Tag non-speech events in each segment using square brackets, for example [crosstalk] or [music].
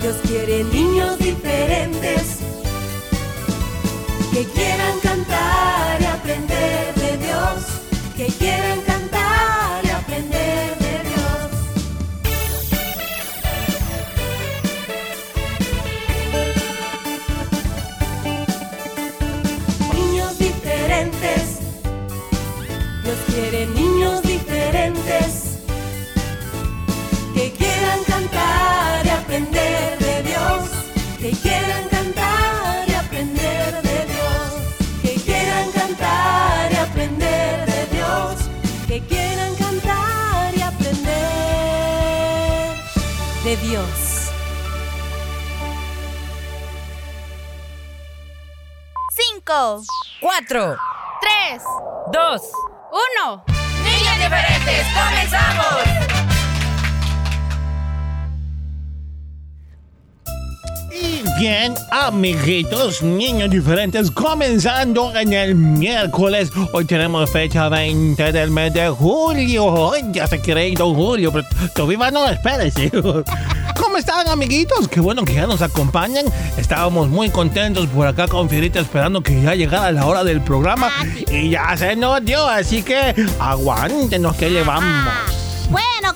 Dios quiere niños diferentes que quieran cantar y aprender de Dios, que quieran cantar Dios. Cinco, Cuatro, tres, dos, uno. niños diferentes, comenzamos. Bien, amiguitos, niños diferentes, comenzando en el miércoles. Hoy tenemos fecha 20 del mes de julio. Ya se quiere ir don Julio, pero todavía no, espérese. [laughs] ¿Cómo están, amiguitos? Qué bueno que ya nos acompañan. Estábamos muy contentos por acá con Fierita esperando que ya llegara la hora del programa. Y ya se nos dio, así que aguántenos que llevamos.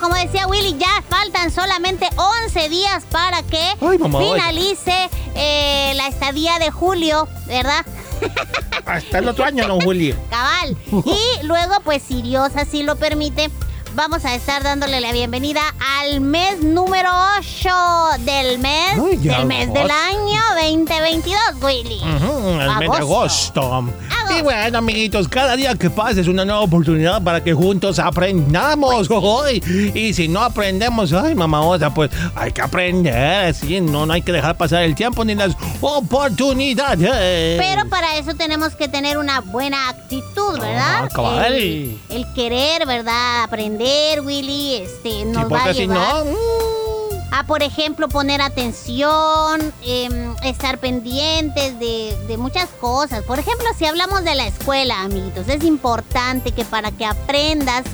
Como decía Willy, ya faltan solamente 11 días para que Ay, mamá, ay. finalice eh, la estadía de julio, ¿verdad? Hasta el otro año, don Julio. [laughs] Cabal. Y luego, pues si Dios así lo permite, vamos a estar dándole la bienvenida al mes número 8 del mes, del mes del año 2022, Willy. El mes de agosto. Agosto. Y bueno, amiguitos, cada día que pasa es una nueva oportunidad para que juntos aprendamos. Uy, Y si no aprendemos, ay, mamá osa, pues hay que aprender. Sí, no, no hay que dejar pasar el tiempo ni las oportunidades. Pero para eso tenemos que tener una buena actitud, ¿verdad? Ah. El, el querer, ¿verdad? Aprender, Willy, este, Sí, nos va a si llevar no. mm, a, por ejemplo, poner atención, em, estar pendientes de, de muchas cosas. Por ejemplo, si hablamos de la escuela, amiguitos, es importante que para que aprendas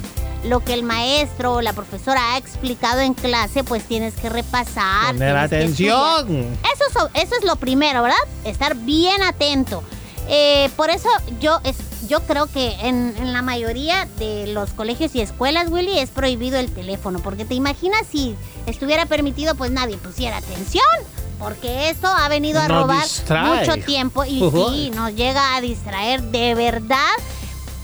lo que el maestro o la profesora ha explicado en clase, pues tienes que repasar. Poner atención. Eso, es- eso es lo primero, ¿verdad? Estar bien atento. Eh, por eso yo, es, yo creo que en, en la mayoría de los colegios y escuelas, Willy, es prohibido el teléfono. Porque te imaginas si estuviera permitido, pues nadie pusiera atención. Porque esto ha venido a robar distrae. mucho tiempo y sí, nos llega a distraer de verdad.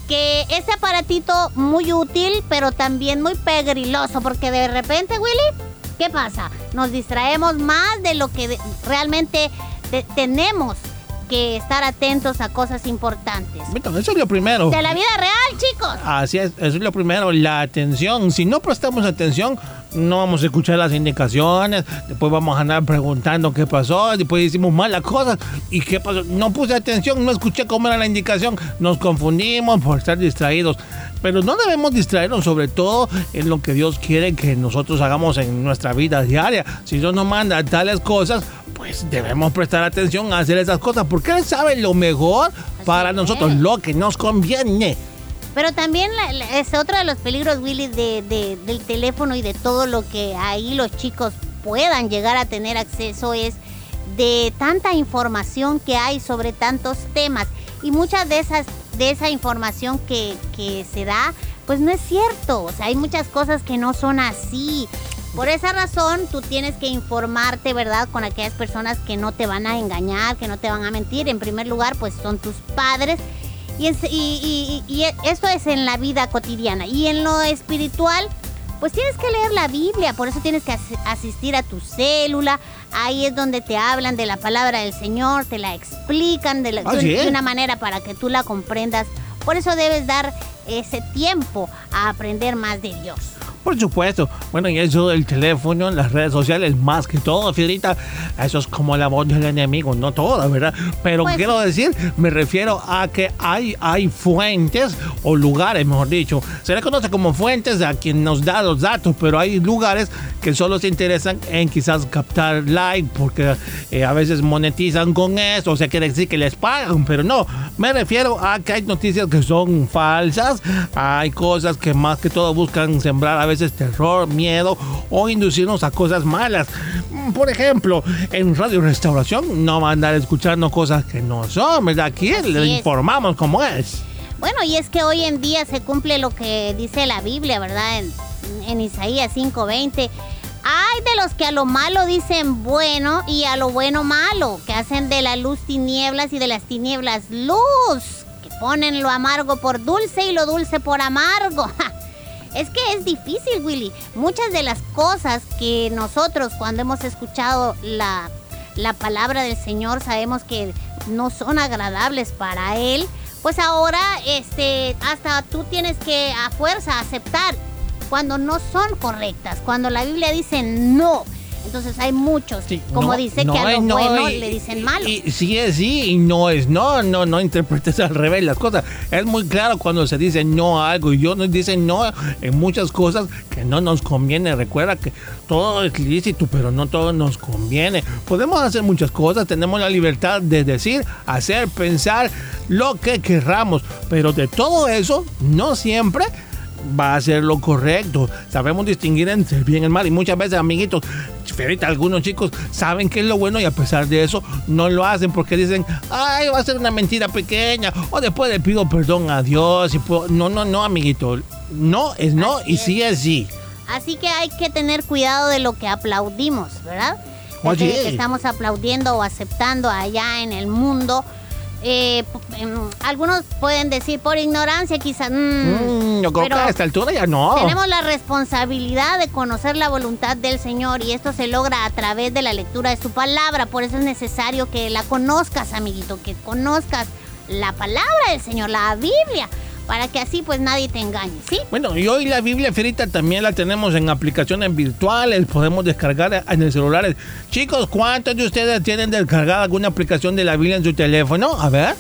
Que este aparatito muy útil, pero también muy pegriloso. Porque de repente, Willy, ¿qué pasa? Nos distraemos más de lo que realmente te- tenemos que estar atentos a cosas importantes. Eso es lo primero. De la vida real, chicos. Así es, eso es lo primero, la atención. Si no prestamos atención, no vamos a escuchar las indicaciones, después vamos a andar preguntando qué pasó, después hicimos malas cosas y qué pasó. No puse atención, no escuché cómo era la indicación, nos confundimos por estar distraídos. Pero no debemos distraernos sobre todo en lo que Dios quiere que nosotros hagamos en nuestra vida diaria. Si Dios nos manda tales cosas, pues debemos prestar atención a hacer esas cosas, porque Él sabe lo mejor para nosotros, lo que nos conviene. Pero también es otro de los peligros, Willy, de, de- del teléfono y de todo lo que ahí los chicos puedan llegar a tener acceso es de tanta información que hay sobre tantos temas. Y muchas de esas, de esa información que, que se da, pues no es cierto. O sea, hay muchas cosas que no son así. Por esa razón, tú tienes que informarte, ¿verdad? Con aquellas personas que no te van a engañar, que no te van a mentir. En primer lugar, pues son tus padres. Y, es- y- y- y- y esto es en la vida cotidiana. Y en lo espiritual, pues tienes que leer la Biblia, por eso tienes que as- asistir a tu célula, ahí es donde te hablan de la palabra del Señor, te la explican de, la- Ah, de- ¿sí? de una manera para que tú la comprendas, por eso debes dar ese tiempo a aprender más de Dios. Por supuesto. Bueno, y eso del teléfono, las redes sociales, más que todo, Fiorita, eso es como la voz del enemigo, no toda, ¿verdad? Pero Pues- quiero decir, me refiero a que hay, hay fuentes o lugares, mejor dicho. Se le conoce como fuentes a quien nos da los datos, pero hay lugares que solo se interesan en quizás captar like, porque eh, a veces monetizan con eso, o sea, quiere decir que les pagan, pero no. Me refiero a que hay noticias que son falsas, hay cosas que más que todo buscan sembrar a veces terror, miedo o inducirnos a cosas malas. Mm, Por ejemplo, en Radio Restauración no van a andar escuchando cosas que no son, ¿verdad? Aquí le informamos cómo es. Bueno, y es que hoy en día se cumple lo que dice la Biblia, ¿verdad? En, en Isaías 5:20. Hay de los que a lo malo dicen bueno y a lo bueno malo, que hacen de la luz tinieblas y de las tinieblas luz, que ponen lo amargo por dulce y lo dulce por amargo. [laughs] Es que es difícil, Willy. Muchas de las cosas que nosotros cuando hemos escuchado la, la palabra del Señor sabemos que no son agradables para Él, pues ahora este, hasta tú tienes que a fuerza aceptar cuando no son correctas, cuando la Biblia dice no. Entonces hay muchos, Sí, como no, dice no que a lo no bueno y- le dicen malo. Y, sí es sí y no es no, no, no interpretes al revés las cosas. Es muy claro cuando se dice no a algo y yo nos dicen no en muchas cosas que no nos conviene. Recuerda que todo es lícito, pero no todo nos conviene. Podemos hacer muchas cosas, tenemos la libertad de decir, hacer, pensar lo que querramos, pero de todo eso no siempre va a ser lo correcto. Sabemos distinguir entre el bien y el mal. Y muchas veces, amiguitos, Ferita, algunos chicos saben qué es lo bueno y a pesar de eso no lo hacen porque dicen, ay, va a ser una mentira pequeña. O después le pido perdón a Dios. Y puedo-". No, no, no, amiguito. No es no Así y es. sí es sí. Así que hay que tener cuidado de lo que aplaudimos, ¿verdad? Oye. Este, que estamos aplaudiendo o aceptando allá en el mundo. Eh, em, algunos pueden decir por ignorancia, quizás. Mm, yo creo pero que a esta altura ya no. Tenemos la responsabilidad de conocer la voluntad del Señor y esto se logra a través de la lectura de su palabra. Por eso es necesario que la conozcas, amiguito, que conozcas la palabra del Señor, la Biblia, para que así pues nadie te engañe, ¿sí? Bueno, y hoy la Biblia Ferita también la tenemos en aplicaciones virtuales, podemos descargar en el celular. Chicos, ¿cuántos de ustedes tienen descargada alguna aplicación de la Biblia en su teléfono? A ver,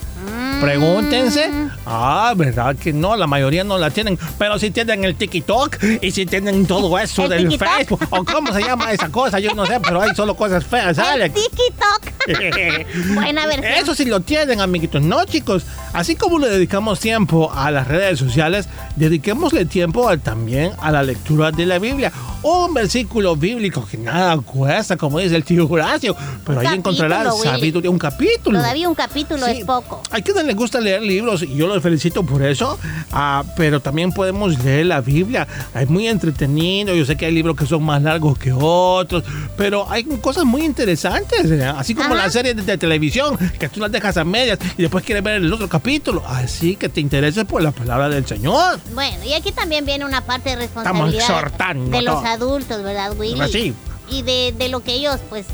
pregúntense. Ah, verdad que no, la mayoría no la tienen, pero sí tienen el TikTok y sí tienen todo eso ¿El del TikTok? Facebook. ¿O cómo se llama esa cosa? Yo no sé, pero hay solo cosas feas, El Alex. TikTok. [laughs] Buena versión. Eso sí lo tienen, amiguitos. No, chicos. Así como le dedicamos tiempo a las redes sociales, dediquémosle tiempo al- también a la lectura de la Biblia. Un versículo bíblico que nada cuesta, como dice el tío Horacio. Pero Un ahí encontrarás capítulo, Willy. sabiduría, un capítulo. Todavía un capítulo Sí. es poco. Hay que les gusta leer libros y yo los felicito por eso, ah, pero también podemos leer la Biblia. Es muy entretenido, yo sé que hay libros que son más largos que otros, pero hay cosas muy interesantes, ¿eh? así como Ajá. las series de, de televisión, que tú las dejas a medias y después quieres ver el otro capítulo. Así que te intereses por la palabra del Señor. Bueno, y aquí también viene una parte de responsabilidad de los todo. adultos, ¿verdad, Willy? Así. Y de, de lo que ellos, pues,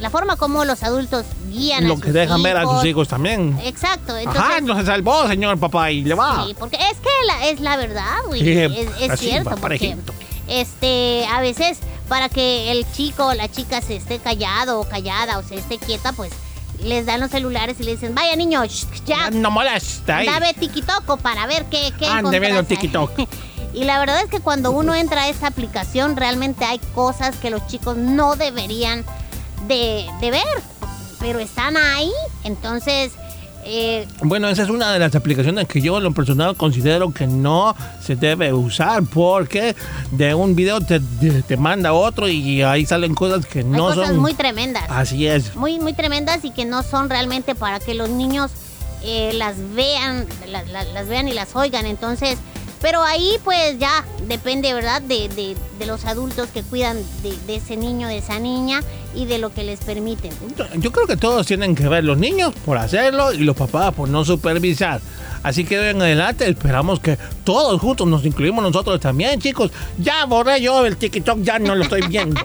la forma como los adultos guían a Lo sus que dejan ver a sus hijos también. Exacto, entonces... Ajá, no se salvó, señor papá, y le va. Sí, porque es que la- es la verdad, güey. Sí, es es así cierto, va, porque este, a veces para que el chico o la chica se esté callado o callada o se esté quieta, pues les dan los celulares y le dicen, vaya niño, sh- ya, No molesta. ahí. dame tikitoco para ver qué, qué Ande viendo encontrás ahí". TikTok. [laughs] Y la verdad es que cuando uno entra a esta aplicación, realmente hay cosas que los chicos no deberían de, de ver, pero están ahí. Entonces, eh, Bueno, esa es una de las aplicaciones que yo en lo personal considero que no se debe usar porque de un video te, te- te manda otro y ahí salen cosas que no cosas son... muy tremendas. Así es. muy, muy tremendas y que no son realmente para que los niños eh, las vean, la- la- las vean y las oigan. Entonces, Pero ahí pues ya depende, ¿verdad? De, de- de los adultos que cuidan de, ese niño, de esa niña y de lo que les permiten. Yo- creo que todos tienen que ver, los niños por hacerlo y los papás por no supervisar. Así que de en adelante esperamos que todos juntos nos incluimos nosotros también, chicos. Ya borré yo el TikTok, ya no lo estoy viendo.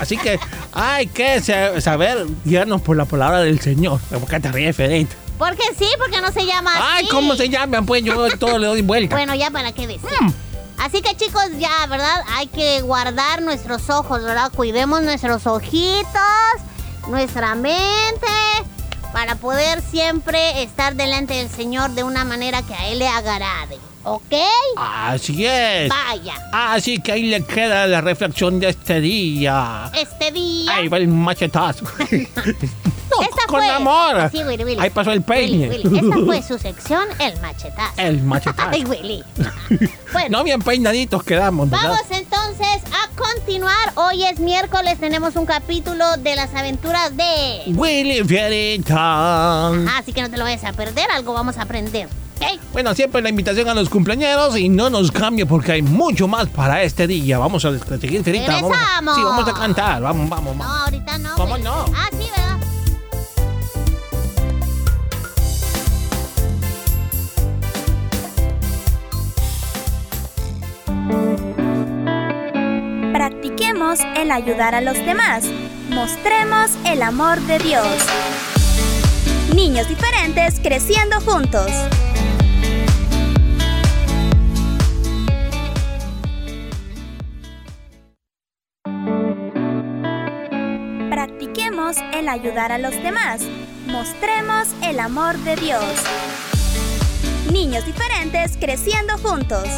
Así que hay que sa- saber guiarnos por la palabra del Señor. Porque te ríes, Federico. Porque sí, porque no se llama Ay, así. ¿cómo se llaman? Pues yo todo le doy vuelta. Bueno, ya para qué decir. Mm. Así que chicos, ya, ¿verdad? Hay que guardar nuestros ojos, ¿verdad? Cuidemos nuestros ojitos, nuestra mente, para poder siempre estar delante del Señor de una manera que a Él le agrade. ¿Ok? Así es. Vaya. Así que ahí le queda la reflexión de este día. Este día... Ahí va el machetazo. [laughs] no, Esta con fue- amor. Sí, Willy, Willy. Ahí pasó el peine. Willy, Willy, Esta [laughs] fue su sección, el machetazo. El machetazo. [laughs] Ay, Willy. [laughs] Bueno, No bien peinaditos quedamos, ¿verdad? Vamos entonces a continuar. Hoy es miércoles, tenemos un capítulo de las aventuras de... Willy Fierita. Ah, así que no te lo vayas a perder, algo vamos a aprender. Bueno, siempre la invitación a los cumpleaños y no nos cambie porque hay mucho más para este día. Vamos a seguir, Fierita. Vamos a- sí, vamos a cantar. Vamos, vamos, No, vamos. ahorita no. ¿Cómo no? Ah, sí, ¿verdad? Practiquemos el ayudar a los demás. Mostremos el amor de Dios. Niños diferentes creciendo juntos. Practiquemos el ayudar a los demás. Mostremos el amor de Dios. Niños diferentes creciendo juntos.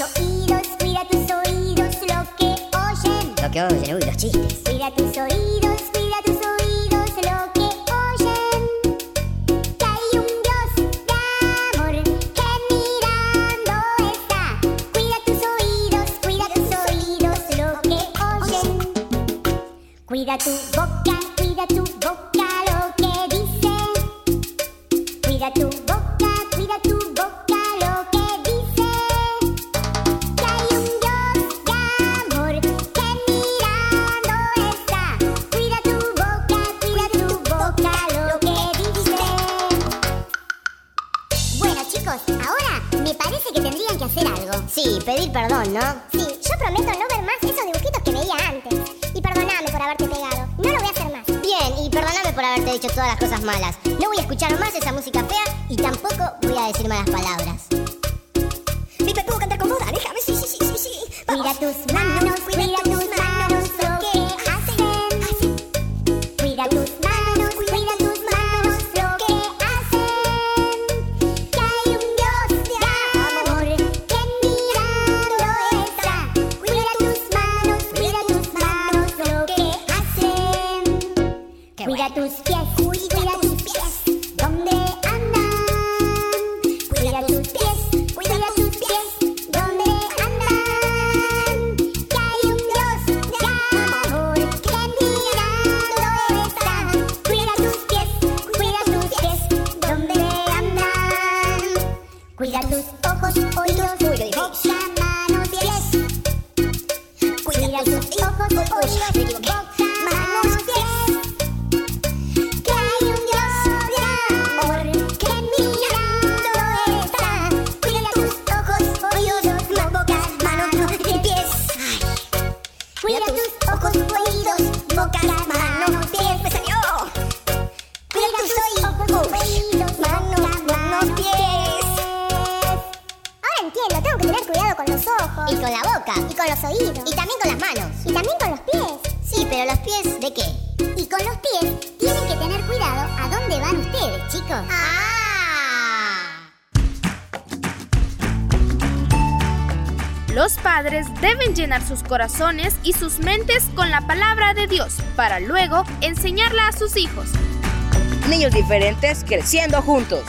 Oídos, cuida tus oídos lo que oyen. Lo que oyen, uy, los chistes. Cuida tus oídos, cuida tus oídos lo que oyen. Que hay un Dios de amor que mirando está. Cuida tus oídos, cuida tus oídos lo que oyen. Cuida tu por haberte pegado. No lo voy a hacer más. Bien, y perdóname por haberte dicho todas las cosas malas. No voy a escuchar más esa música fea y tampoco voy a decir malas palabras. Pipe, ¿puedo cantar con vos? Déjame, sí, sí, sí, sí, sí. Cuida tus manos, cuida deben llenar sus corazones y sus mentes con la palabra de Dios para luego enseñarla a sus hijos. Niños diferentes creciendo juntos.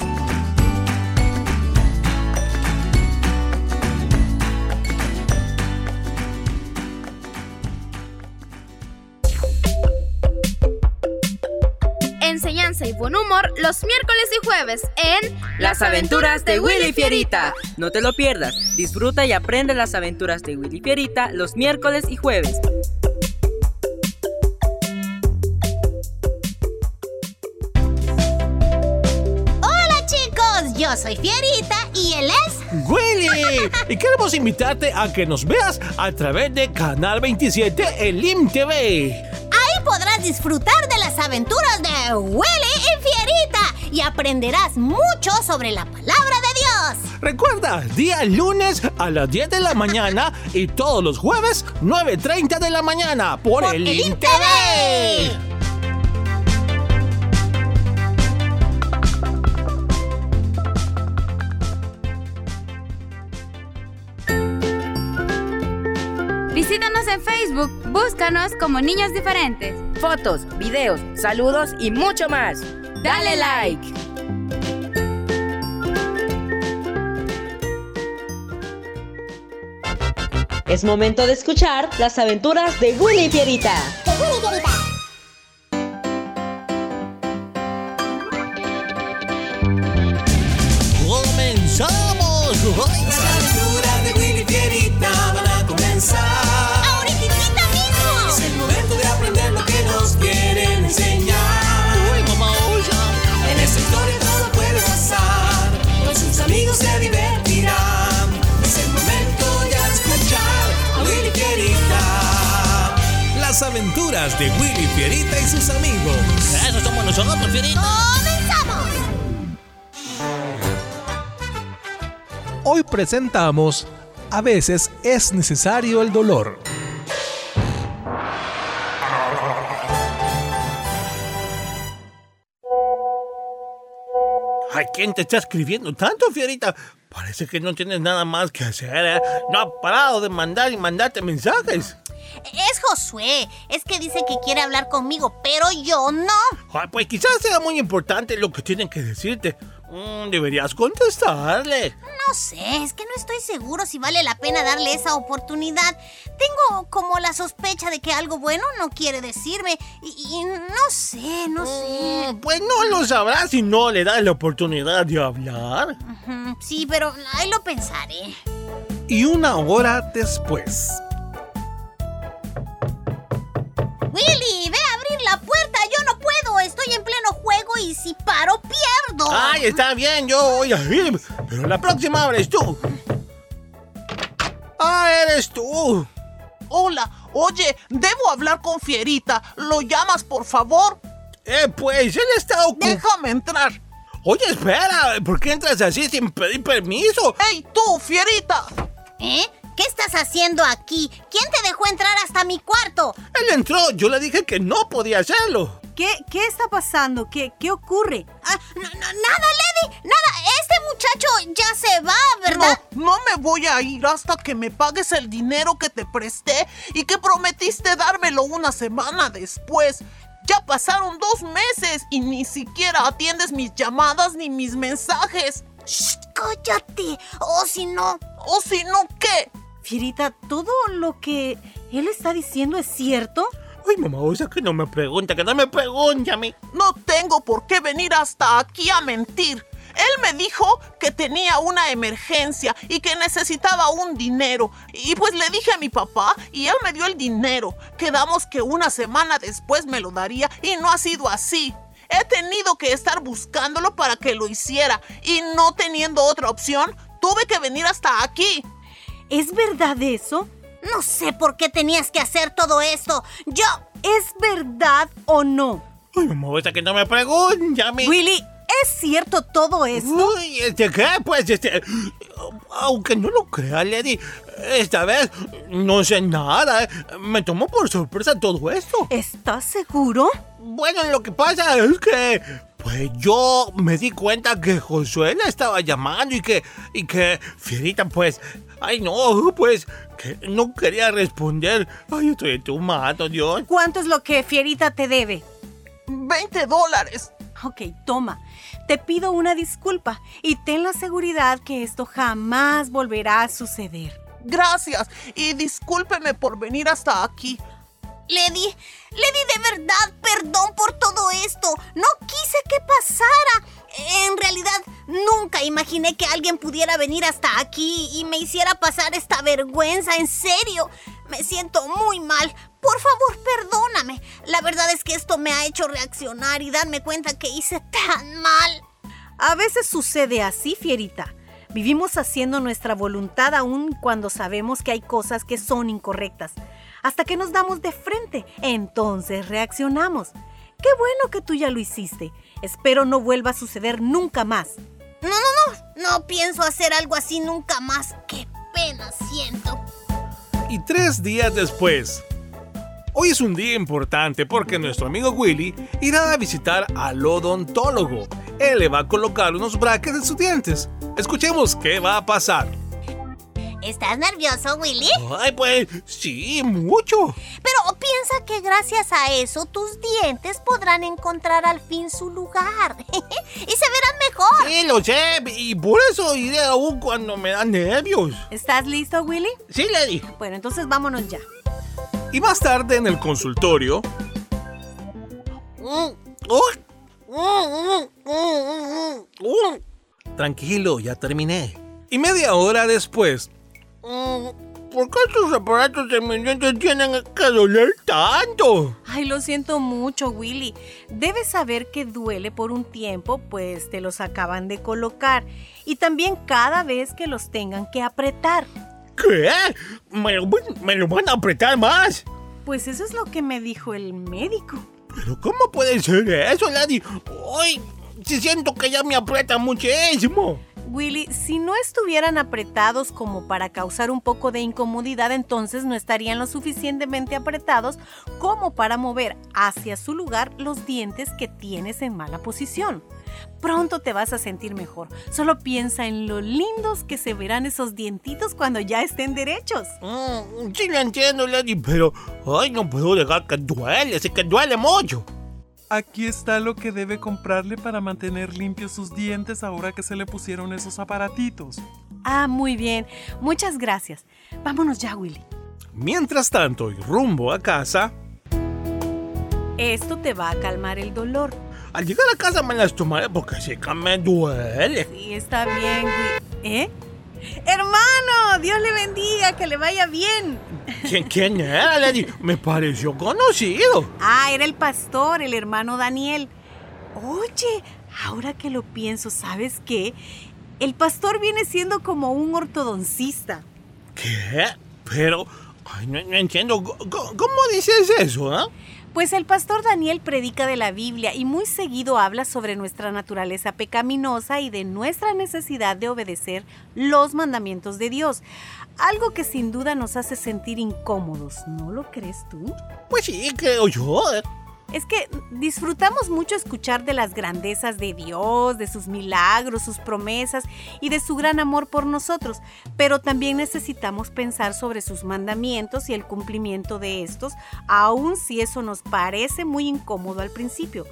Enseñanza y buen humor los miércoles jueves en Las aventuras de Willy Fierita. No te lo pierdas. Disfruta y aprende las aventuras de Willy Fierita los miércoles y jueves. Hola chicos, yo soy Fierita y él es... Willy, y queremos invitarte a que nos veas a través de Canal 27 en LIM TV. Ahí podrás disfrutar de las aventuras de Willy y aprenderás mucho sobre la palabra de Dios. Recuerda, día lunes a las 10 de la mañana [laughs] y todos los jueves 9.30 de la mañana por, el LIM TV. Visítanos en Facebook, búscanos como Niños Diferentes. Fotos, videos, saludos y mucho más. Dale like. Es momento de escuchar las aventuras de Willy Fierita. De Willy y aventuras de Willy Fierita y sus amigos. Eso somos nosotros, Fierita. ¡Comenzamos! Hoy presentamos A veces es necesario el dolor. Ay, ¿quién te está escribiendo tanto, Fierita? Parece que no tienes nada más que hacer, ¿eh? No ha parado de mandar y mandarte mensajes. Es Josué. Es que dice que quiere hablar conmigo, pero yo no. Ay, pues quizás sea muy importante lo que tienen que decirte. Mm, deberías contestarle. No sé, es que no estoy seguro si vale la pena darle esa oportunidad. Tengo como la sospecha de que algo bueno no quiere decirme. Y, y no sé, no sé. Mm, pues no lo sabrás si no le das la oportunidad de hablar. Sí, pero ahí lo pensaré. Y una hora después. Y si paro, pierdo. Ay, está bien, yo voy a ir. Pero la próxima eres tú. Ah, eres tú. Hola, oye, debo hablar con Fierita. ¿Lo llamas, por favor? Eh, pues él está ocupado. Déjame entrar. Oye, espera, ¿por qué entras así sin pedir permiso? ¡Ey, tú, Fierita! ¿Eh? ¿Qué estás haciendo aquí? ¿Quién te dejó entrar hasta mi cuarto? Él entró, yo le dije que no podía hacerlo. ¿Qué, qué está pasando? ¿Qué, qué ocurre? Ah, no, no, nada, Lady, nada. Este muchacho ya se va, ¿verdad? No, no me voy a ir hasta que me pagues el dinero que te presté y que prometiste dármelo una semana después. Ya pasaron dos meses y ni siquiera atiendes mis llamadas ni mis mensajes. Shh, cállate. O si no, ¿O si no, qué? Fierita, ¿todo lo que él está diciendo es cierto? Ay, mamá, o sea que no me pregunta, que no me pregunte a mí. No tengo por qué venir hasta aquí a mentir. Él me dijo que tenía una emergencia y que necesitaba un dinero. Y pues le dije a mi papá y él me dio el dinero. Quedamos que una semana después me lo daría y no ha sido así. He tenido que estar buscándolo para que lo hiciera y no teniendo otra opción, tuve que venir hasta aquí. ¿Es verdad eso? no sé por qué tenías que hacer todo esto. Yo, ¿Es verdad o no? Ay, o sea que no me pregunte a mí. Willy, es cierto todo esto? Uy, este qué, pues, este. Aunque no lo crea, Lady, esta vez no sé nada. Me tomó por sorpresa todo esto. ¿Estás seguro? Bueno, lo que pasa es que. Pues yo me di cuenta que Josué la estaba llamando y que. y que. Fierita, pues. Ay, no, pues. que no quería responder. Ay, estoy entumado, Dios. ¿Cuánto es lo que Fierita te debe? 20 dólares. Ok, toma. Te pido una disculpa y ten la seguridad que esto jamás volverá a suceder. Gracias. Y discúlpeme por venir hasta aquí. Lady, Lady, de verdad, perdón por todo esto. No quise que pasara. En realidad, nunca imaginé que alguien pudiera venir hasta aquí y me hiciera pasar esta vergüenza. En serio, me siento muy mal. Por favor, perdóname. La verdad es que esto me ha hecho reaccionar y darme cuenta que hice tan mal. A veces sucede así, Fierita. Vivimos haciendo nuestra voluntad aún cuando sabemos que hay cosas que son incorrectas. Hasta que nos damos de frente, entonces reaccionamos. Qué bueno que tú ya lo hiciste. Espero no vuelva a suceder nunca más. No, no, no. No pienso hacer algo así nunca más. Qué pena siento. Y tres días después. Hoy es un día importante porque nuestro amigo Willy irá a visitar al odontólogo. Él le va a colocar unos brackets en sus dientes. Escuchemos qué va a pasar. ¿Estás nervioso, Willy? Ay, pues sí, mucho. Pero piensa que gracias a eso tus dientes podrán encontrar al fin su lugar [laughs] y se verán mejor. Sí, lo sé, y por eso iré aún cuando me dan nervios. ¿Estás listo, Willy? Sí, Lady. Bueno, entonces vámonos ya. Y más tarde en el consultorio, Tranquilo, ya terminé. y media hora después, ¿Por qué estos aparatos de mis dientes tienen que doler tanto? Ay, lo siento mucho, Willy. Debes saber que duele por un tiempo, pues te los acaban de colocar. Y también cada vez que los tengan que apretar. ¿Qué? ¿Me lo, me lo van a apretar más? Pues eso es lo que me dijo el médico. ¿Pero cómo puede ser eso, Lady? Ay, sí siento que ya me aprieta muchísimo. Willy, si no estuvieran apretados como para causar un poco de incomodidad, entonces no estarían lo suficientemente apretados como para mover hacia su lugar los dientes que tienes en mala posición. Pronto te vas a sentir mejor. Solo piensa en lo lindos que se verán esos dientitos cuando ya estén derechos. Mm, sí lo entiendo, Lady, pero... Ay, no puedo dejar que duele, sí que duele mucho. Aquí está lo que debe comprarle para mantener limpios sus dientes ahora que se le pusieron esos aparatitos. Ah, muy bien. Muchas gracias. Vámonos ya, Willy. mientras tanto y rumbo a casa, Esto te va a calmar el dolor. Al llegar a casa me las tomaré porque sí que me duele. Sí, está bien, Willy. ¿Eh? Hermano, Dios le bendiga, que le vaya bien. ¿Quién, quién era, Lady? Me pareció conocido. Ah, era el pastor, el hermano Daniel. Oye, ahora que lo pienso, ¿sabes qué? El pastor viene siendo como un ortodoncista. ¿Qué? Pero... Ay, no, no entiendo. ¿Cómo, cómo dices eso, ah? Pues el pastor Daniel predica de la Biblia y muy seguido habla sobre nuestra naturaleza pecaminosa y de nuestra necesidad de obedecer los mandamientos de Dios. Algo que sin duda nos hace sentir incómodos, ¿no lo crees tú? Pues sí, creo yo. Es que disfrutamos mucho escuchar de las grandezas de Dios, de sus milagros, sus promesas y de su gran amor por nosotros, pero también necesitamos pensar sobre sus mandamientos y el cumplimiento de estos, aun si eso nos parece muy incómodo al principio.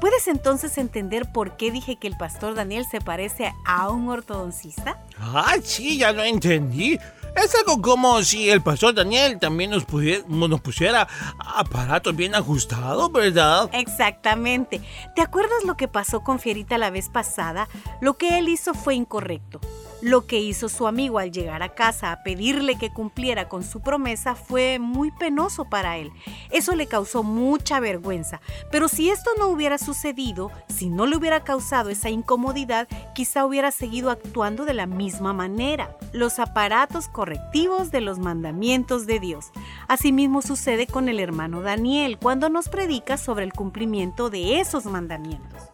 ¿Puedes entonces entender por qué dije que el pastor Daniel se parece a un ortodoncista? Ah, sí, ya lo entendí. Es algo como si el pastor Daniel también nos, pudiera, nos pusiera aparatos bien ajustados, ¿verdad? Exactamente. ¿Te acuerdas lo que pasó con Fierita la vez pasada? Lo que él hizo fue incorrecto. Lo que hizo su amigo al llegar a casa a pedirle que cumpliera con su promesa fue muy penoso para él. Eso le causó mucha vergüenza. Pero si esto no hubiera sucedido, si no le hubiera causado esa incomodidad, quizá hubiera seguido actuando de la misma manera. Los aparatos correctivos de los mandamientos de Dios. Asimismo sucede con el hermano Daniel cuando nos predica sobre el cumplimiento de esos mandamientos.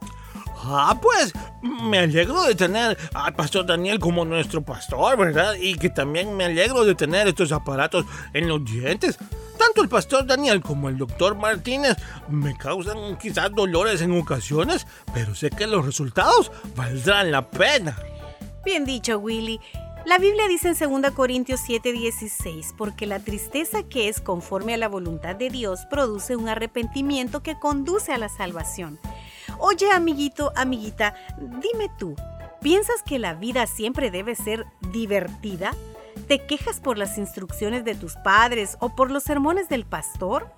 Ah, pues me alegro de tener al pastor Daniel como nuestro pastor, ¿verdad? Y que también me alegro de tener estos aparatos en los dientes. Tanto el pastor Daniel como el doctor Martínez me causan quizás dolores en ocasiones, pero sé que los resultados valdrán la pena. Bien dicho, Willy. La Biblia dice en 2 Corintios 7:16, porque la tristeza que es conforme a la voluntad de Dios produce un arrepentimiento que conduce a la salvación. Oye, amiguito, amiguita, dime tú, ¿piensas que la vida siempre debe ser divertida? ¿Te quejas por las instrucciones de tus padres o por los sermones del pastor?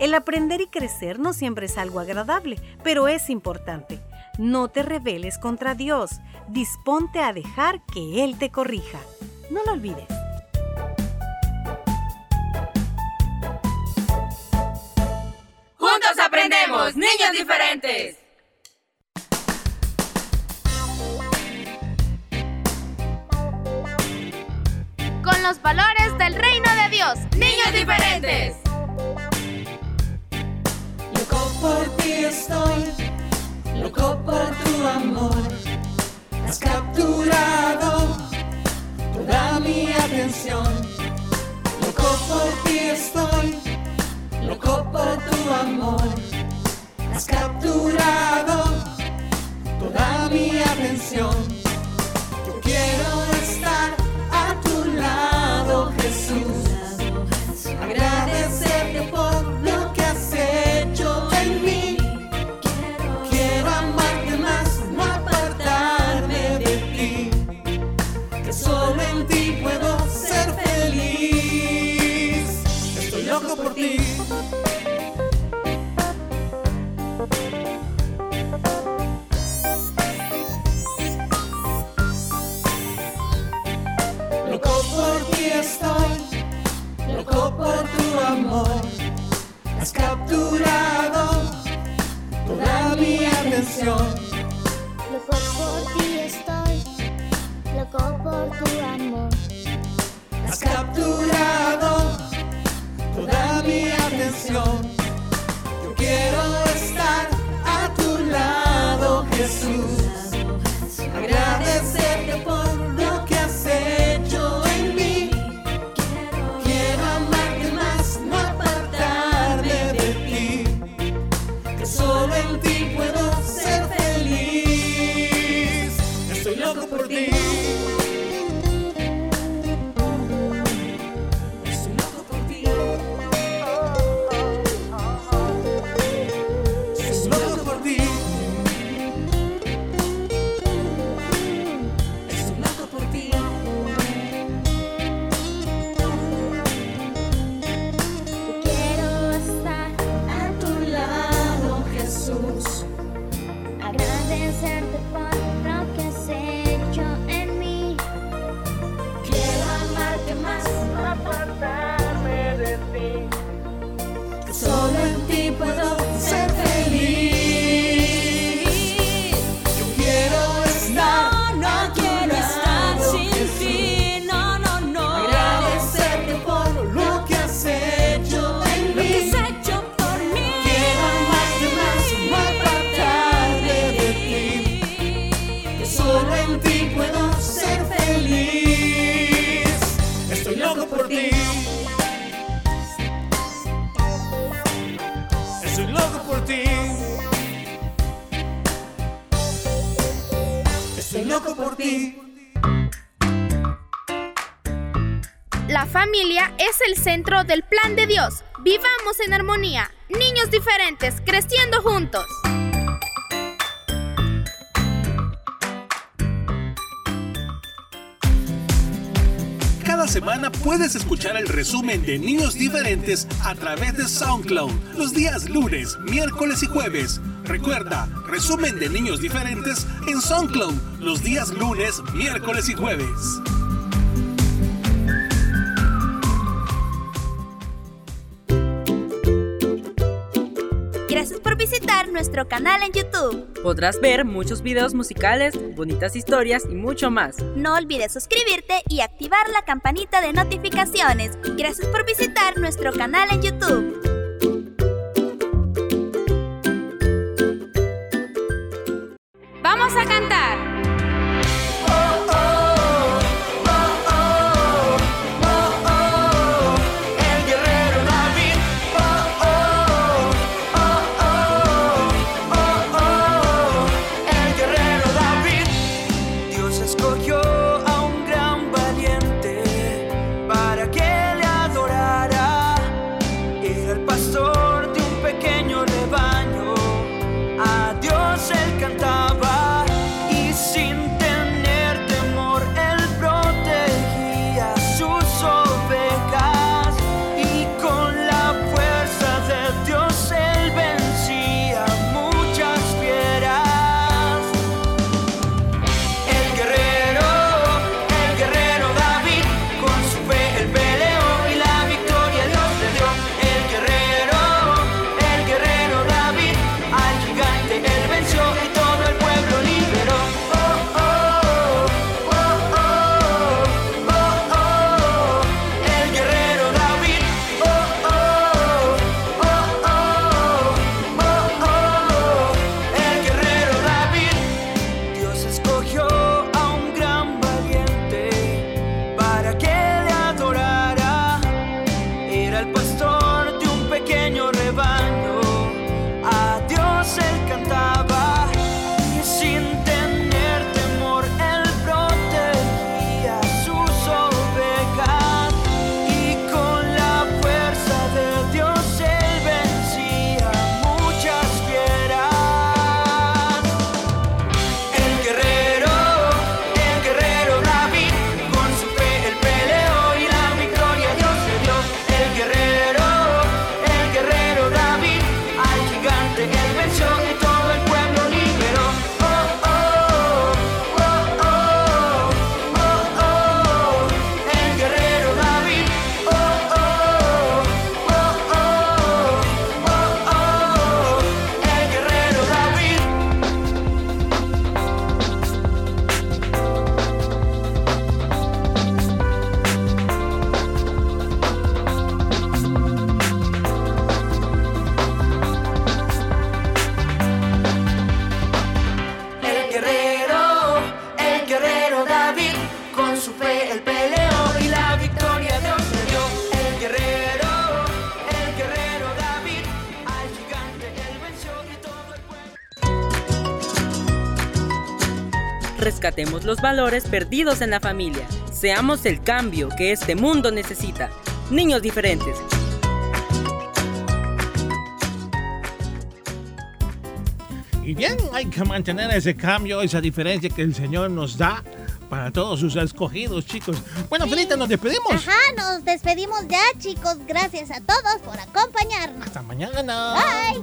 El aprender y crecer no siempre es algo agradable, pero es importante. No te rebeles contra Dios. Disponte a dejar que Él te corrija. No lo olvides. Juntos aprendemos, niños diferentes. Con los valores del reino de Dios. Niños diferentes. Loco por ti estoy, loco por tu amor. Has capturado toda mi atención. Loco por ti estoy, loco por tu amor. Has capturado toda mi atención. Loco es el centro del plan de Dios. Vivamos en armonía. Niños diferentes, creciendo juntos. Cada semana puedes escuchar el resumen de Niños Diferentes a través de SoundCloud los días lunes, miércoles y jueves. Recuerda, resumen de Niños Diferentes en SoundCloud los días lunes, miércoles y jueves. Gracias por visitar nuestro canal en YouTube. Podrás ver muchos videos musicales, bonitas historias y mucho más. No olvides suscribirte y activar la campanita de notificaciones. Gracias por visitar nuestro canal en YouTube. Vamos a cantar. Rescatemos los valores perdidos en la familia. Seamos el cambio que este mundo necesita. Niños diferentes. Y bien, hay que mantener ese cambio, esa diferencia que el Señor nos da para todos sus escogidos, chicos. Bueno, sí. Felita, nos despedimos. Ajá, nos despedimos ya, chicos. Gracias a todos por acompañarnos. Hasta mañana. Bye.